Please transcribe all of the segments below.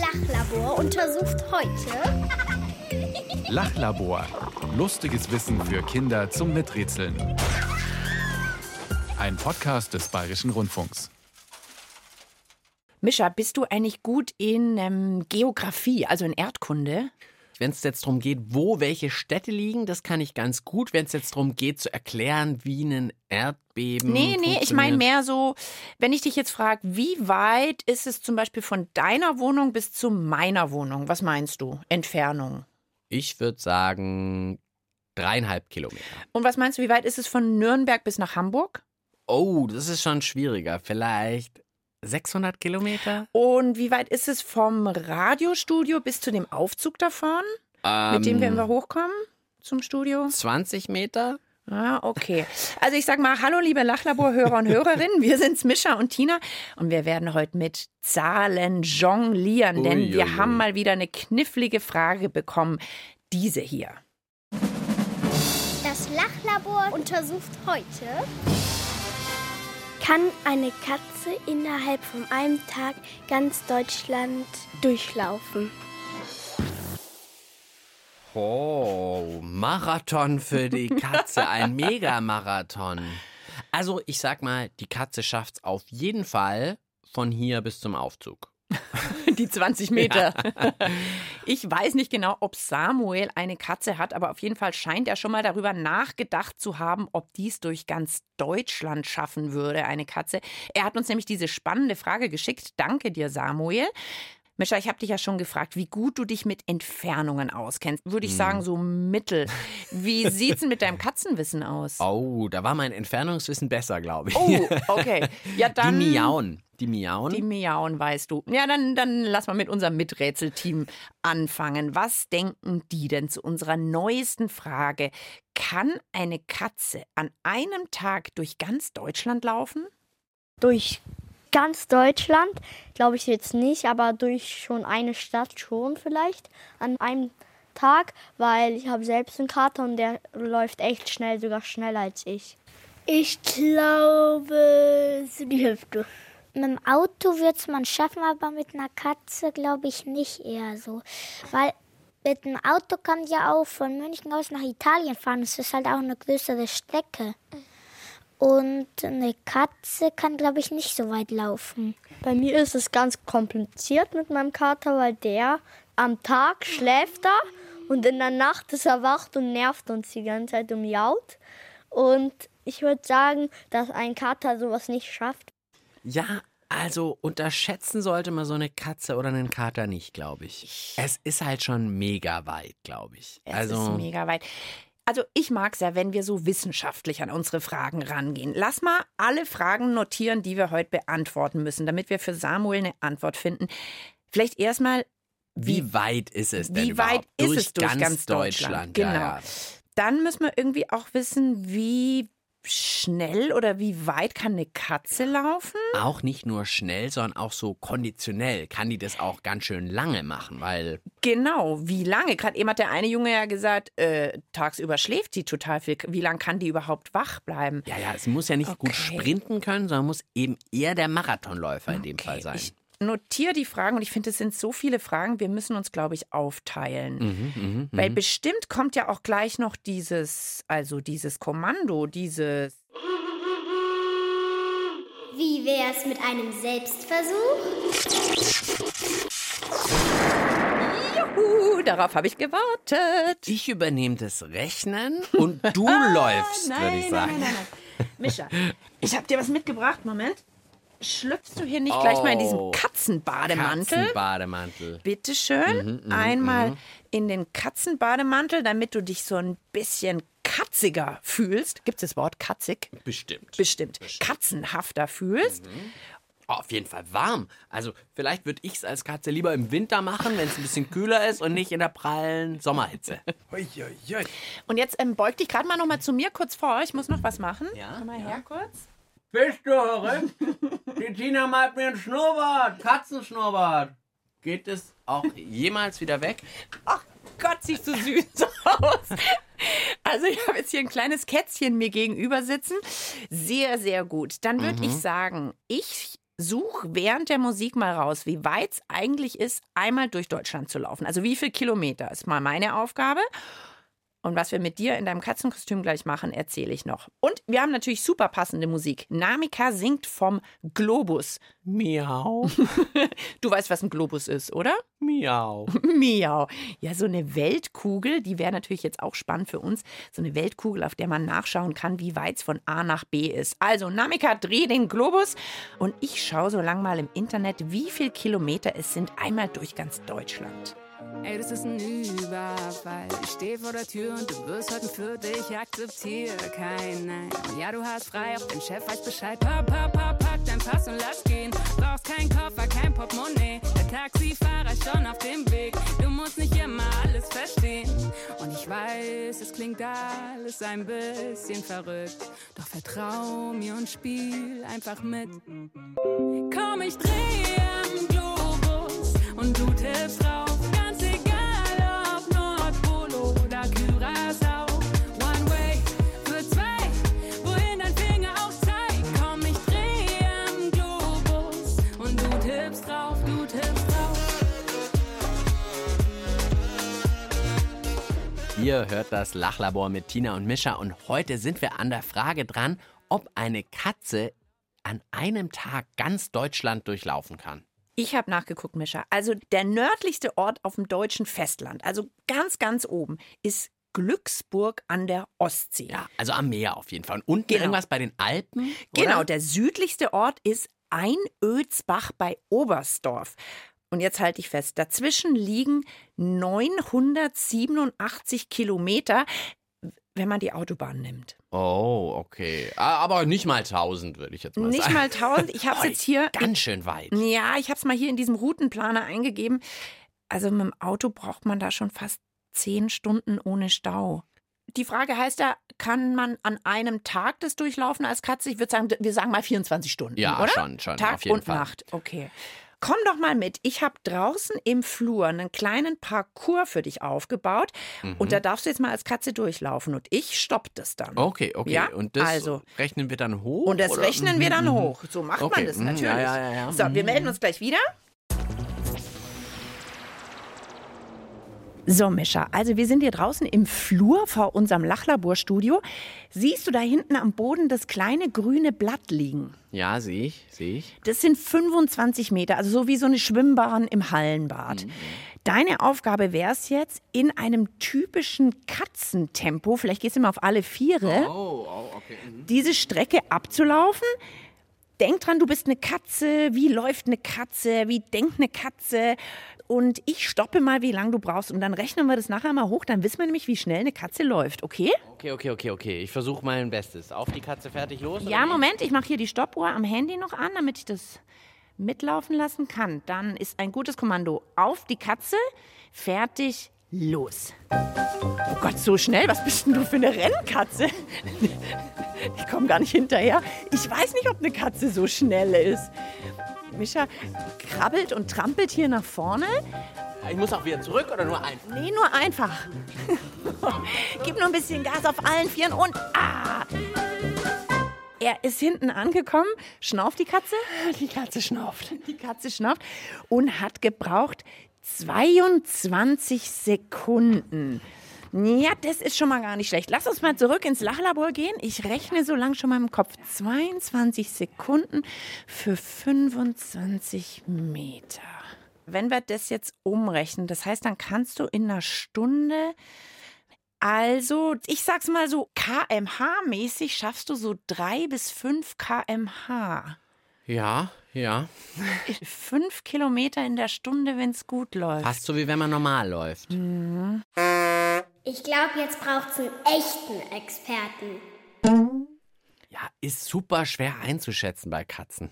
Lachlabor untersucht heute Lachlabor. Lustiges Wissen für Kinder zum Miträtseln. Ein Podcast des Bayerischen Rundfunks. Mischa, bist du eigentlich gut in ähm, Geografie, also in Erdkunde? Wenn es jetzt darum geht, wo welche Städte liegen, das kann ich ganz gut. Wenn es jetzt darum geht, zu erklären, wie ein Erdbeben. Nee, nee, ich meine mehr so, wenn ich dich jetzt frage, wie weit ist es zum Beispiel von deiner Wohnung bis zu meiner Wohnung? Was meinst du? Entfernung. Ich würde sagen dreieinhalb Kilometer. Und was meinst du, wie weit ist es von Nürnberg bis nach Hamburg? Oh, das ist schon schwieriger. Vielleicht 600 Kilometer? Und wie weit ist es vom Radiostudio bis zu dem Aufzug davon, mit dem wir Ähm, immer hochkommen zum Studio? 20 Meter? Ah, okay. Also ich sag mal, hallo liebe Lachlabor-Hörer und Hörerinnen, wir sind's Mischa und Tina und wir werden heute mit Zahlen jonglieren, denn Ui, wir haben mal wieder eine knifflige Frage bekommen. Diese hier. Das Lachlabor untersucht heute. Kann eine Katze innerhalb von einem Tag ganz Deutschland durchlaufen? Oh, Marathon für die Katze, ein Megamarathon. Also, ich sag mal, die Katze schafft's auf jeden Fall von hier bis zum Aufzug. Die 20 Meter. Ich weiß nicht genau, ob Samuel eine Katze hat, aber auf jeden Fall scheint er schon mal darüber nachgedacht zu haben, ob dies durch ganz Deutschland schaffen würde, eine Katze. Er hat uns nämlich diese spannende Frage geschickt. Danke dir, Samuel. Mischa, ich habe dich ja schon gefragt, wie gut du dich mit Entfernungen auskennst. Würde ich sagen, so mittel. Wie sieht's denn mit deinem Katzenwissen aus? Oh, da war mein Entfernungswissen besser, glaube ich. Oh, okay. Ja, dann. die miauen. Die miauen. Die miauen, weißt du. Ja, dann, dann lass mal mit unserem Miträtselteam anfangen. Was denken die denn zu unserer neuesten Frage? Kann eine Katze an einem Tag durch ganz Deutschland laufen? Durch ganz Deutschland glaube ich jetzt nicht, aber durch schon eine Stadt schon vielleicht an einem Tag, weil ich habe selbst einen Kater und der läuft echt schnell, sogar schneller als ich. Ich glaube, so die Hälfte. Mit dem Auto wird es man schaffen, aber mit einer Katze glaube ich nicht eher so. Weil mit dem Auto kann ja auch von München aus nach Italien fahren. Es ist halt auch eine größere Strecke. Und eine Katze kann, glaube ich, nicht so weit laufen. Bei mir ist es ganz kompliziert mit meinem Kater, weil der am Tag schläft er und in der Nacht ist er wach und nervt uns die ganze Zeit und miaut. Und ich würde sagen, dass ein Kater sowas nicht schafft. Ja, also unterschätzen sollte man so eine Katze oder einen Kater nicht, glaube ich. Es ist halt schon mega weit, glaube ich. Es also ist mega weit. Also ich mag es ja, wenn wir so wissenschaftlich an unsere Fragen rangehen. Lass mal alle Fragen notieren, die wir heute beantworten müssen, damit wir für Samuel eine Antwort finden. Vielleicht erstmal, wie weit ist es denn wie weit überhaupt? ist durch es durch ganz, ganz Deutschland? Genau. Ja, ja. Dann müssen wir irgendwie auch wissen, wie schnell oder wie weit kann eine Katze laufen? Auch nicht nur schnell, sondern auch so konditionell kann die das auch ganz schön lange machen, weil Genau, wie lange? Gerade eben hat der eine Junge ja gesagt, äh, tagsüber schläft sie total viel. Wie lange kann die überhaupt wach bleiben? ja, ja, es muss ja nicht gut Okay. sprinten können, sondern muss eben eher der Marathonläufer in dem Fall sein. Ich notiere die Fragen und ich finde, es sind so viele Fragen, wir müssen uns, glaube ich, aufteilen. Mhm, mhm, Weil bestimmt kommt ja auch gleich noch dieses, also dieses Kommando, dieses. Wie wäre es mit einem Selbstversuch? Juhu, darauf habe ich gewartet. Ich übernehme das Rechnen und du läufst, würde ich sagen. Nein, nein, nein. Mischa, ich habe dir was mitgebracht. Moment. Schlüpfst du hier nicht gleich mal in diesen Oh, Katzenbademantel? Katzenbademantel. Bitte schön. Mhm, Einmal in den Katzenbademantel, damit du dich so ein bisschen katziger fühlst. Gibt es das Wort katzig? Bestimmt. Bestimmt. Katzenhafter fühlst. Oh, auf jeden Fall warm. Also vielleicht würde ich es als Katze lieber im Winter machen, wenn es ein bisschen kühler ist und nicht in der prallen Sommerhitze. Und jetzt ähm, beug dich gerade mal noch mal zu mir kurz vor. Ich muss noch was machen. Ja, Komm mal her kurz. Bist du verrückt? Die Tina malt mir einen Schnurrbart, Katzenschnurrbart. Geht es auch jemals wieder weg? Ach Gott, siehst du süß aus. Also ich habe jetzt hier ein kleines Kätzchen mir gegenüber sitzen. Sehr, sehr gut. Dann würde ich sagen, ich such während der Musik mal raus, wie weit es eigentlich ist, einmal durch Deutschland zu laufen. Also wie viel Kilometer ist mal meine Aufgabe. Und was wir mit dir in deinem Katzenkostüm gleich machen, erzähle ich noch. Und wir haben natürlich super passende Musik. Namika singt vom Globus. Miau. Du weißt, was ein Globus ist, oder? Miau. Miau. Ja, so eine Weltkugel, die wäre natürlich jetzt auch spannend für uns. So eine Weltkugel, auf der man nachschauen kann, wie weit es von A nach B ist. Also, Namika, dreh den Globus und ich schaue so lang mal im Internet, wie viel Kilometer es sind, einmal durch ganz Deutschland. Ey, das ist ein Überfall. Ich stehe vor der Tür und du wirst heute für dich. Akzeptiere kein Nein. Ja, du hast frei, auch dein Chef weiß Bescheid. Papp, papp, papp, pack dein Pass und lass gehen. Brauchst kein Koffer, kein Portemonnaie. Der Taxifahrer ist schon auf dem Weg. Du musst nicht immer alles verstehen. Und ich weiß, es klingt alles ein bisschen verrückt. Doch vertrau mir und spiel einfach mit. Komm, ich drehe Ihr hört das Lachlabor mit Tina und Mischa und heute sind wir an der Frage dran, ob eine Katze an einem Tag ganz Deutschland durchlaufen kann. Ich habe nachgeguckt, Mischa. Also der nördlichste Ort auf dem deutschen Festland, also ganz, ganz oben, ist Glücksburg an der Ostsee. Ja, also am Meer auf jeden Fall. Und unten Genau. irgendwas bei den Alpen? Genau, oder? der südlichste Ort ist Einödsbach bei Oberstdorf. Und jetzt halte ich fest, dazwischen liegen 987 Kilometer, wenn man die Autobahn nimmt. Oh, okay. Ah, Aber nicht mal 1000, würde ich jetzt mal Nicht sagen. mal 1000, ich habe es jetzt hier. Ganz schön weit. Ja, ich habe es mal hier in diesem Routenplaner eingegeben. Also mit dem Auto braucht man da schon fast zehn Stunden ohne Stau. Die Frage heißt ja, kann man an einem Tag das durchlaufen als Katze? Ich würde sagen, wir sagen mal 24 Stunden, Ja, oder? schon, schon, Tag und Fall. Nacht, okay. Komm doch mal mit. Ich habe draußen im Flur einen kleinen Parcours für dich aufgebaut. Und da darfst du jetzt mal als Katze durchlaufen. Und ich stopp das dann. Mhm. Okay, okay. Ja, und das also. rechnen wir dann hoch? Und das oder? rechnen wir dann Mhm, hoch. So macht Okay, man das mhm, natürlich. ja, ja. So, wir melden uns gleich wieder. So, Mischa, also wir sind hier draußen im Flur vor unserem Lachlaborstudio. Siehst du da hinten am Boden das kleine grüne Blatt liegen? mhm. Ja, sehe ich, sehe ich. Das sind 25 Meter, also so wie so eine Schwimmbahn im Hallenbad. Deine Aufgabe wäre es jetzt, in einem typischen Katzentempo, vielleicht gehst du mal auf alle Viere, Oh, oh okay. diese Strecke abzulaufen. Denk dran, du bist eine Katze. Wie läuft eine Katze? Wie denkt eine Katze? Und ich stoppe mal, wie lange du brauchst. Und dann rechnen wir das nachher mal hoch. Dann wissen wir nämlich, wie schnell eine Katze läuft. Okay? Okay, okay, okay, okay. Ich versuche mein Bestes. Auf die Katze fertig los? Ja? Moment. Ich mache hier die Stoppuhr am Handy noch an, damit ich das mitlaufen lassen kann. Dann ist ein gutes Kommando. Auf die Katze. Fertig. Los. Oh Gott, so schnell. Was bist denn du für eine Rennkatze? Ich komme gar nicht hinterher. Ich weiß nicht, ob eine Katze so schnell ist. Mischa krabbelt und trampelt hier nach vorne. Ich muss auch wieder zurück oder nur ein? Nee, nur einfach. Gib nur ein bisschen Gas auf allen Vieren und ah! Er ist hinten angekommen. Schnauft die Katze? Die Katze schnauft. Die Katze schnauft und hat gebraucht 22 Sekunden. Ja, das ist schon mal gar nicht schlecht. Lass uns mal zurück ins Lachlabor gehen. Ich rechne so lang schon mal im Kopf. 22 Sekunden für 25 Meter. Wenn wir das jetzt umrechnen, das heißt, dann kannst du in einer Stunde, also ich sag's mal so, kmh-mäßig schaffst du so drei bis fünf kmh. Ja, ja. Fünf Kilometer in der Stunde, wenn's gut läuft. Fast so wie wenn man normal läuft. Ich glaube, jetzt braucht es einen echten Experten. Ja, ist super schwer einzuschätzen bei Katzen.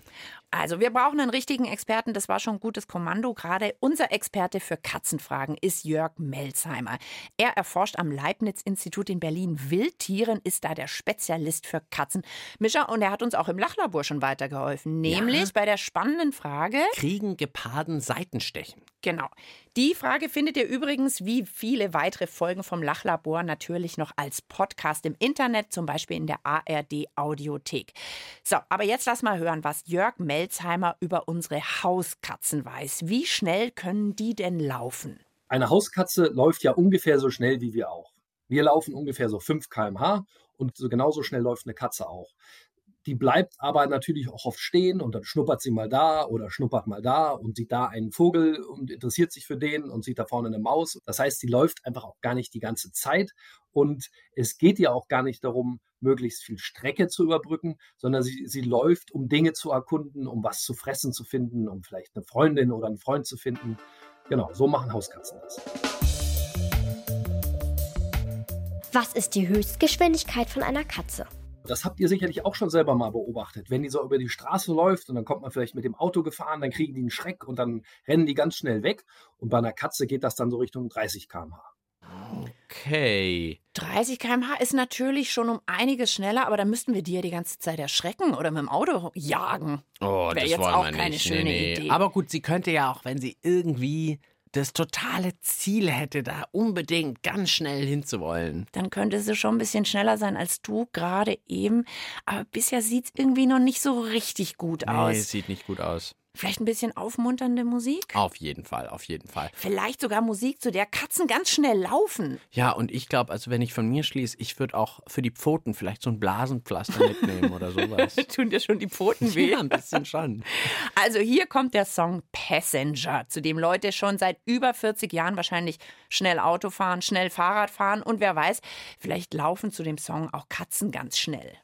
Also, wir brauchen einen richtigen Experten. Das war schon ein gutes Kommando. Gerade unser Experte für Katzenfragen ist Jörg Melzheimer. Er erforscht am Leibniz-Institut in Berlin Wildtieren, ist da der Spezialist für Katzen. Mischa, und er hat uns auch im Lachlabor schon weitergeholfen. Nämlich bei der spannenden Frage: Kriegen Geparden Seitenstechen? Genau. Die Frage findet ihr übrigens wie viele weitere Folgen vom Lachlabor natürlich noch als Podcast im Internet, zum Beispiel in der ARD Audiothek. So, aber jetzt lass mal hören, was Jörg Melzheimer über unsere Hauskatzen weiß. Wie schnell können die denn laufen? Eine Hauskatze läuft ja ungefähr so schnell wie wir auch. Wir laufen ungefähr so 5 km/h und so genauso schnell läuft eine Katze auch. Die bleibt aber natürlich auch oft stehen und dann schnuppert sie mal da oder schnuppert mal da und sieht da einen Vogel und interessiert sich für den und sieht da vorne eine Maus. Das heißt, sie läuft einfach auch gar nicht die ganze Zeit und es geht ja auch gar nicht darum, möglichst viel Strecke zu überbrücken, sondern sie, sie läuft, um Dinge zu erkunden, um was zu fressen zu finden, um vielleicht eine Freundin oder einen Freund zu finden. Genau, so machen Hauskatzen das. Was ist die Höchstgeschwindigkeit von einer Katze? Das habt ihr sicherlich auch schon selber mal beobachtet. Wenn die so über die Straße läuft und dann kommt man vielleicht mit dem Auto gefahren, dann kriegen die einen Schreck und dann rennen die ganz schnell weg. Und bei einer Katze geht das dann so Richtung 30 km/h. Okay. 30 km/h ist natürlich schon um einiges schneller, aber da müssten wir die ja die ganze Zeit erschrecken oder mit dem Auto jagen. Oh, Wär das jetzt wollen auch wir keine nicht. schöne nee, nee. Idee. Aber gut, sie könnte ja auch, wenn sie irgendwie das totale Ziel hätte, da unbedingt ganz schnell hinzuwollen. Dann könnte sie schon ein bisschen schneller sein als du gerade eben. Aber bisher sieht es irgendwie noch nicht so richtig gut Nee, aus. sieht nicht gut aus. Vielleicht ein bisschen aufmunternde Musik? Auf jeden Fall, auf jeden Fall. Vielleicht sogar Musik, zu der Katzen ganz schnell laufen. Ja, und ich glaube, also wenn ich von mir schließe, ich würde auch für die Pfoten vielleicht so ein Blasenpflaster mitnehmen oder sowas. Tun dir schon die Pfoten weh? Ja, ein bisschen schon. Also hier kommt der Song Passenger, zu dem Leute schon seit über 40 Jahren wahrscheinlich schnell Auto fahren, schnell Fahrrad fahren und wer weiß, vielleicht laufen zu dem Song auch Katzen ganz schnell.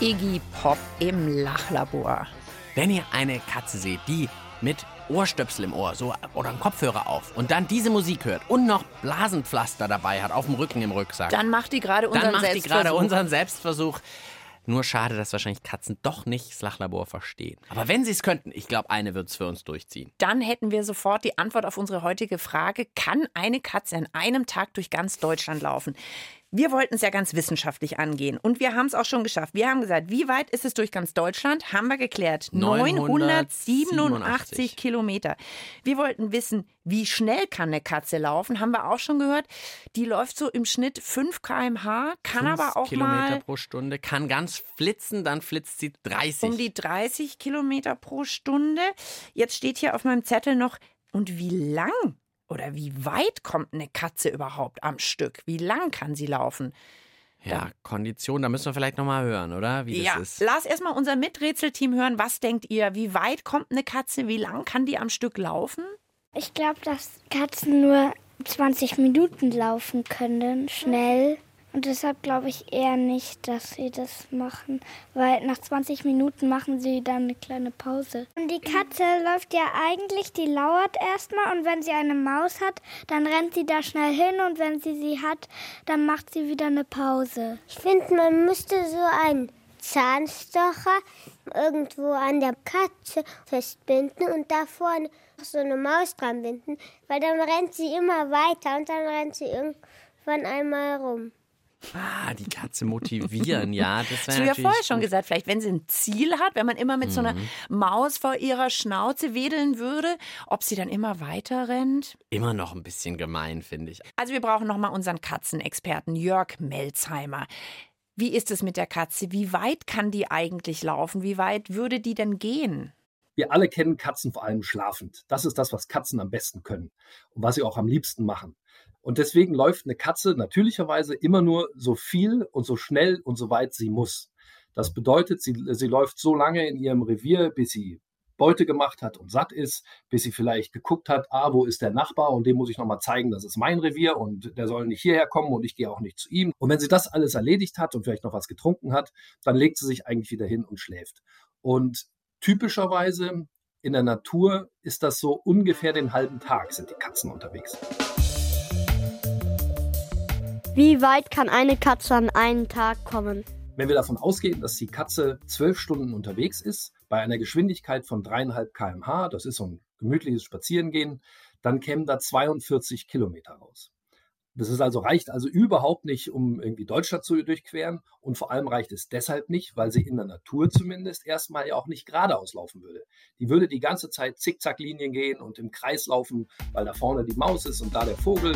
Iggy Pop im Lachlabor. Wenn ihr eine Katze seht, die mit Ohrstöpsel im Ohr so, oder einen Kopfhörer auf und dann diese Musik hört und noch Blasenpflaster dabei hat, auf dem Rücken im Rucksack, Dann macht die gerade unseren dann macht die gerade unseren Selbstversuch. Nur schade, dass wahrscheinlich Katzen doch nicht das Lachlabor verstehen. Aber wenn sie es könnten, ich glaube, eine wird es für uns durchziehen. Dann hätten wir sofort die Antwort auf unsere heutige Frage, kann eine Katze an einem Tag durch ganz Deutschland laufen? Wir wollten es ja ganz wissenschaftlich angehen und wir haben es auch schon geschafft. Wir haben gesagt, wie weit ist es durch ganz Deutschland? Haben wir geklärt. 987 987 Kilometer. Wir wollten wissen, wie schnell kann eine Katze laufen? Haben wir auch schon gehört. Die läuft so im Schnitt 5 km/h, kann aber auch Kilometer mal pro Stunde, kann ganz flitzen, dann flitzt sie 30. um die 30 Kilometer pro Stunde. Jetzt steht hier auf meinem Zettel noch, und wie lang oder wie weit kommt eine Katze überhaupt am Stück? Wie lang kann sie laufen? ja, Kondition, da müssen wir vielleicht nochmal hören, oder? Wie ja, das ist. lass erstmal unser Miträtselteam hören. Was denkt ihr? Wie weit kommt eine Katze? Wie lang kann die am Stück laufen? Ich glaube, dass Katzen nur 20 Minuten laufen können, schnell. Und deshalb glaube ich eher nicht, dass sie das machen, weil nach 20 Minuten machen sie dann eine kleine Pause. Und die Katze läuft ja eigentlich, die lauert erstmal und wenn sie eine Maus hat, dann rennt sie da schnell hin und wenn sie sie hat, dann macht sie wieder eine Pause. Ich finde, man müsste so einen Zahnstocher irgendwo an der Katze festbinden und da vorne so eine Maus dran binden, weil dann rennt sie immer weiter und dann rennt sie irgendwann einmal rum. Ah, die Katze motivieren, ja. Das Hast wäre du ja vorher schon gut. gesagt, vielleicht wenn sie ein Ziel hat, wenn man immer mit so einer Mhm. Maus vor ihrer Schnauze wedeln würde, ob sie dann immer weiter rennt. Immer noch ein bisschen gemein, finde ich. Also wir brauchen nochmal unseren Katzenexperten Jörg Melzheimer. Wie ist es mit der Katze? Wie weit kann die eigentlich laufen? Wie weit würde die denn gehen? Wir alle kennen Katzen vor allem schlafend. Das ist das, was Katzen am besten können und was sie auch am liebsten machen. Und deswegen läuft eine Katze natürlicherweise immer nur so viel und so schnell und so weit sie muss. Das bedeutet, sie, sie läuft so lange in ihrem Revier, bis sie Beute gemacht hat und satt ist, bis sie vielleicht geguckt hat, ah, wo ist der Nachbar und dem muss ich nochmal zeigen, das ist mein Revier und der soll nicht hierher kommen und ich gehe auch nicht zu ihm. Und wenn sie das alles erledigt hat und vielleicht noch was getrunken hat, dann legt sie sich eigentlich wieder hin und schläft. Und typischerweise in der Natur ist das so ungefähr den halben Tag sind die Katzen unterwegs. Wie weit kann eine Katze an einen Tag kommen? Wenn wir davon ausgehen, dass die Katze zwölf Stunden unterwegs ist, bei einer Geschwindigkeit von dreieinhalb km/h, das ist so ein gemütliches Spazierengehen, dann kämen da 42 Kilometer raus. Das ist also, reicht also überhaupt nicht, um irgendwie Deutschland zu durchqueren. Und vor allem reicht es deshalb nicht, weil sie in der Natur zumindest erstmal ja auch nicht geradeaus laufen würde. Die würde die ganze Zeit Zickzacklinien gehen und im Kreis laufen, weil da vorne die Maus ist und da der Vogel.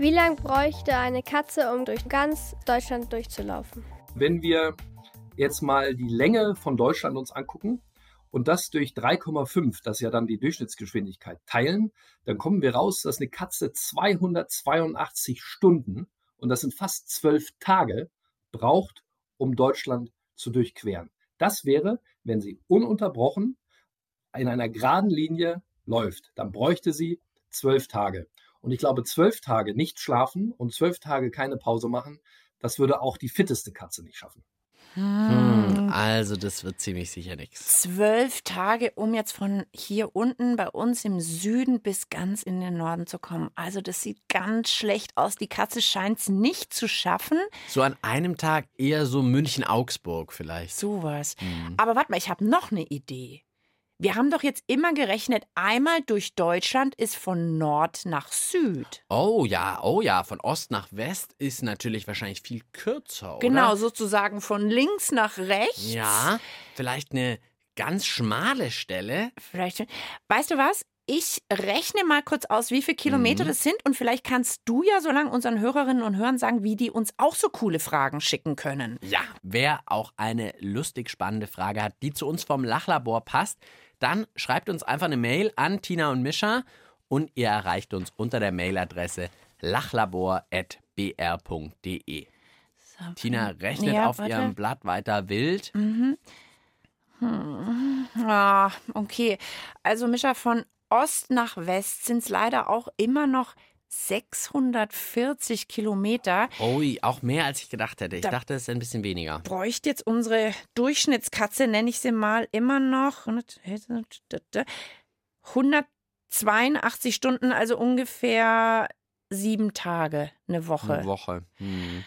Wie lange bräuchte eine Katze, um durch ganz Deutschland durchzulaufen? Wenn wir jetzt mal die Länge von Deutschland uns angucken und das durch 3,5, das ist ja dann die Durchschnittsgeschwindigkeit, teilen, dann kommen wir raus, dass eine Katze 282 Stunden, und das sind fast zwölf Tage, braucht, um Deutschland zu durchqueren. Das wäre, wenn sie ununterbrochen in einer geraden Linie läuft. Dann bräuchte sie zwölf Tage. Und ich glaube, zwölf Tage nicht schlafen und zwölf Tage keine Pause machen, das würde auch die fitteste Katze nicht schaffen. Hm, also, das wird ziemlich sicher nichts. Zwölf Tage, um jetzt von hier unten bei uns im Süden bis ganz in den Norden zu kommen. Also das sieht ganz schlecht aus. Die Katze scheint es nicht zu schaffen. So an einem Tag eher so München-Augsburg vielleicht. Sowas. Hm. Aber warte mal, ich habe noch eine Idee. Wir haben doch jetzt immer gerechnet, einmal durch Deutschland ist von Nord nach Süd. Oh ja, oh ja, von Ost nach West ist natürlich wahrscheinlich viel kürzer, oder? Genau, sozusagen von links nach rechts. Ja, vielleicht eine ganz schmale Stelle. Vielleicht. Weißt du was? Ich rechne mal kurz aus, wie viele Kilometer Mhm. das sind und vielleicht kannst du ja so lange unseren Hörerinnen und Hörern sagen, wie die uns auch so coole Fragen schicken können. Ja, wer auch eine lustig spannende Frage hat, die zu uns vom Lachlabor passt, dann schreibt uns einfach eine Mail an Tina und Mischa und ihr erreicht uns unter der Mailadresse lachlabor.br.de. Tina rechnet Ja, auf warte. ihrem Blatt weiter wild. Mhm. Hm. Ah, okay. Also, Mischa, von Ost nach West sind es leider auch immer noch 640 Kilometer. Ui, auch mehr als ich gedacht hätte. Ich Da- dachte, es ist ein bisschen weniger. Bräuchte jetzt unsere Durchschnittskatze, nenne ich sie mal, immer noch 182 Stunden, also ungefähr sieben Tage, eine Woche. Eine Woche. Hm.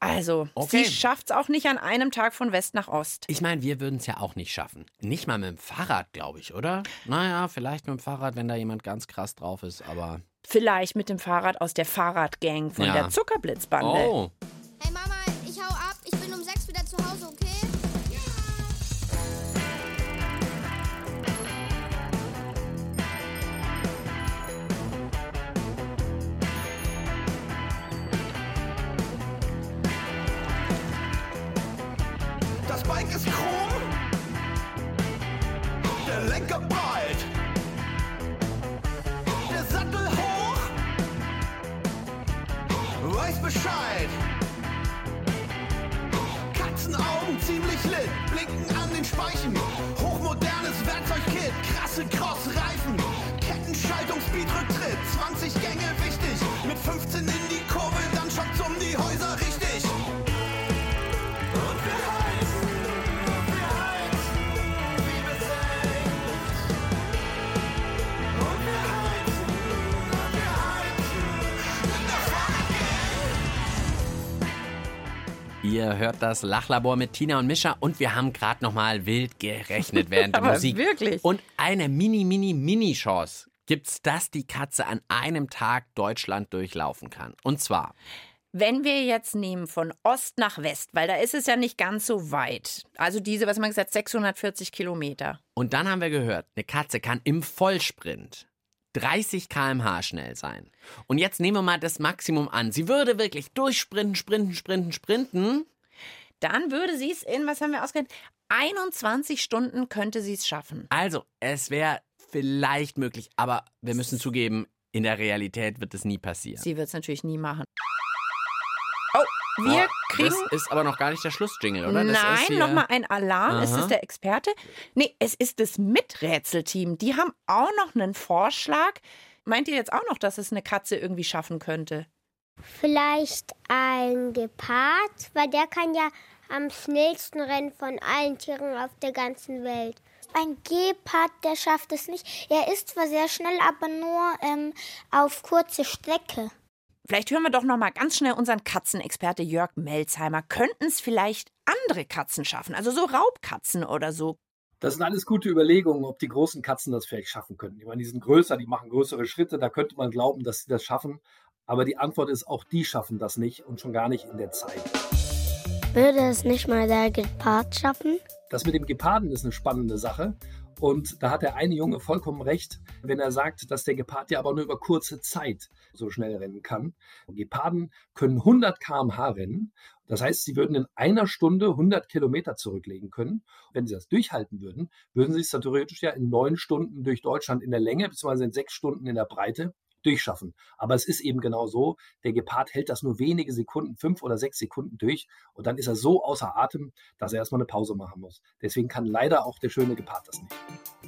Also, Okay. sie schafft es auch nicht an einem Tag von West nach Ost. Ich meine, wir würden es ja auch nicht schaffen. Nicht mal mit dem Fahrrad, glaube ich, oder? Naja, vielleicht mit dem Fahrrad, wenn da jemand ganz krass drauf ist, aber. Vielleicht mit dem Fahrrad aus der Fahrradgang von Ja. der Zuckerblitzbande. Oh. Hey Mama, Lenker breit, der Sattel hoch, weiß Bescheid. Katzenaugen ziemlich lit, blinken an den Speichen, hochmodernes Werkzeugkit, krasse Crossreifen, Kettenschaltung, Speedrücktritt, 20 Gänge wichtig, mit 15 in die Kurve, dann schockt's um die Häuser Ihr hört das Lachlabor mit Tina und Mischa und wir haben gerade nochmal wild gerechnet während der Musik. wirklich? Und eine mini, mini, mini Chance gibt's, dass die Katze an einem Tag Deutschland durchlaufen kann. Und zwar Wenn wir jetzt nehmen von Ost nach West, weil da ist es ja nicht ganz so weit. Also diese, was man gesagt, 640 Kilometer. Und dann haben wir gehört, eine Katze kann im Vollsprint 30 km/h schnell sein. Und jetzt nehmen wir mal das Maximum an. Sie würde wirklich durchsprinten, sprinten, sprinten, sprinten. Dann würde sie es in, was haben wir ausgerechnet? 21 Stunden könnte sie es schaffen. Also, es wäre vielleicht möglich, aber wir müssen zugeben, in der Realität wird es nie passieren. Sie wird es natürlich nie machen. Oh, wir Oh, kriegen. Das ist aber noch gar nicht der Schlussjingle, oder? Das ist Nein, nochmal ein Alarm. Ist Aha. es der Experte? Nee, es ist das Miträtselteam. Die haben auch noch einen Vorschlag. Meint ihr jetzt auch noch, dass es eine Katze irgendwie schaffen könnte? Vielleicht ein Gepard, weil der kann ja am schnellsten rennen von allen Tieren auf der ganzen Welt. Ein Gepard, der schafft es nicht. Er ist zwar sehr schnell, aber nur ähm, auf kurze Strecke. Vielleicht hören wir doch noch mal ganz schnell unseren Katzenexperte Jörg Melzheimer. Könnten es vielleicht andere Katzen schaffen? Also so Raubkatzen oder so. Das sind alles gute Überlegungen, ob die großen Katzen das vielleicht schaffen könnten. Ich meine, die sind größer, die machen größere Schritte, da könnte man glauben, dass sie das schaffen. Aber die Antwort ist, auch die schaffen das nicht und schon gar nicht in der Zeit. Würde es nicht mal der Gepard schaffen? Das mit dem Geparden ist eine spannende Sache. Und da hat der eine Junge vollkommen recht, wenn er sagt, dass der Gepard ja aber nur über kurze Zeit so schnell rennen kann. Geparden können 100 km/h rennen. Das heißt, sie würden in einer Stunde 100 Kilometer zurücklegen können. Wenn sie das durchhalten würden, würden sie es theoretisch ja in neun Stunden durch Deutschland in der Länge, beziehungsweise in sechs Stunden in der Breite durchschaffen. Aber es ist eben genau so, der Gepard hält das nur wenige Sekunden, fünf oder sechs Sekunden durch und dann ist er so außer Atem, dass er erstmal eine Pause machen muss. Deswegen kann leider auch der schöne Gepard das nicht.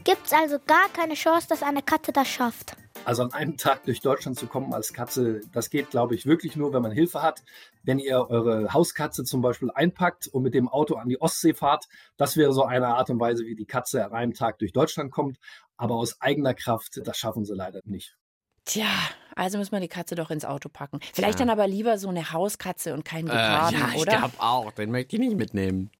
Gibt es also gar keine Chance, dass eine Katze das schafft? Also an einem Tag durch Deutschland zu kommen als Katze, das geht, glaube ich, wirklich nur, wenn man Hilfe hat. Wenn ihr eure Hauskatze zum Beispiel einpackt und mit dem Auto an die Ostsee fahrt, das wäre so eine Art und Weise, wie die Katze an einem Tag durch Deutschland kommt. Aber aus eigener Kraft, das schaffen sie leider nicht. Tja, also müssen wir die Katze doch ins Auto packen. Vielleicht Tja. dann aber lieber so eine Hauskatze und keinen Äh, Geparden, ja, ich oder? glaube auch. Den möchte ich nicht mitnehmen.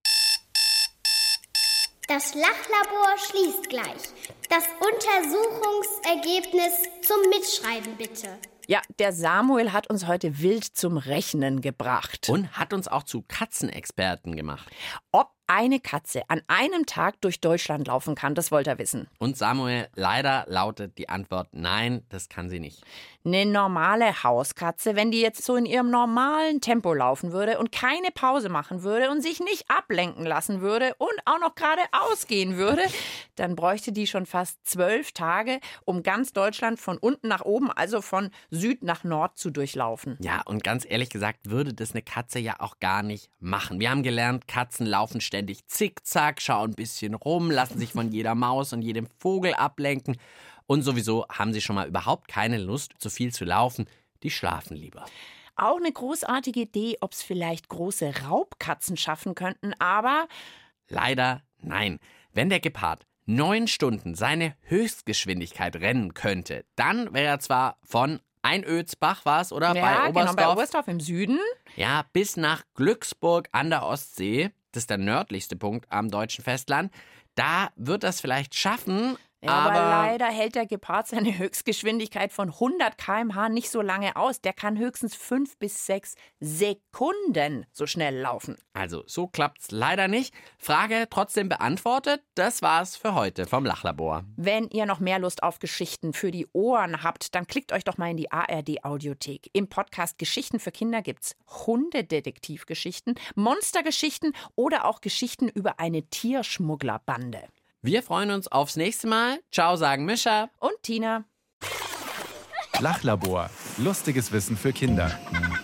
Das Lachlabor schließt gleich. Das Untersuchungsergebnis zum Mitschreiben bitte. Ja, der Samuel hat uns heute wild zum Rechnen gebracht. Und hat uns auch zu Katzenexperten gemacht. Ob eine Katze an einem Tag durch Deutschland laufen kann, das wollte er wissen. Und Samuel, leider lautet die Antwort nein, das kann sie nicht. Eine normale Hauskatze, wenn die jetzt so in ihrem normalen Tempo laufen würde und keine Pause machen würde und sich nicht ablenken lassen würde und auch noch geradeaus gehen würde, dann bräuchte die schon fast zwölf Tage, um ganz Deutschland von unten nach oben, also von Süd nach Nord zu durchlaufen. Ja, und ganz ehrlich gesagt, würde das eine Katze ja auch gar nicht machen. Wir haben gelernt, Katzen laufen ständig zickzack, schauen ein bisschen rum, lassen sich von jeder Maus und jedem Vogel ablenken. Und sowieso haben sie schon mal überhaupt keine Lust, zu viel zu laufen. Die schlafen lieber. Auch eine großartige Idee, ob es vielleicht große Raubkatzen schaffen könnten, aber Leider nein. Wenn der Gepard neun Stunden seine Höchstgeschwindigkeit rennen könnte, dann wäre er zwar von Einödsbach war es, oder? ja, bei genau, Oberstdorf. bei Oberstdorf im Süden. Ja, bis nach Glücksburg an der Ostsee. Das ist der nördlichste Punkt am deutschen Festland. Da wird das vielleicht schaffen, Ja, aber, aber leider hält der Gepard seine Höchstgeschwindigkeit von 100 km/h nicht so lange aus. Der kann höchstens fünf bis sechs Sekunden so schnell laufen. also so klappt's leider nicht. Frage trotzdem beantwortet. Das war's für heute vom Lachlabor. Wenn ihr noch mehr Lust auf Geschichten für die Ohren habt, dann klickt euch doch mal in die ARD Audiothek. Im Podcast Geschichten für Kinder gibt's Hundedetektivgeschichten, Monstergeschichten oder auch Geschichten über eine Tierschmugglerbande. Wir freuen uns aufs nächste Mal. Ciao, sagen Mischa. Und Tina. Lachlabor. Lustiges Wissen für Kinder.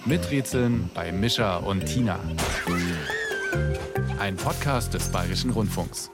Miträtseln bei Mischa und Tina. Ein Podcast des Bayerischen Rundfunks.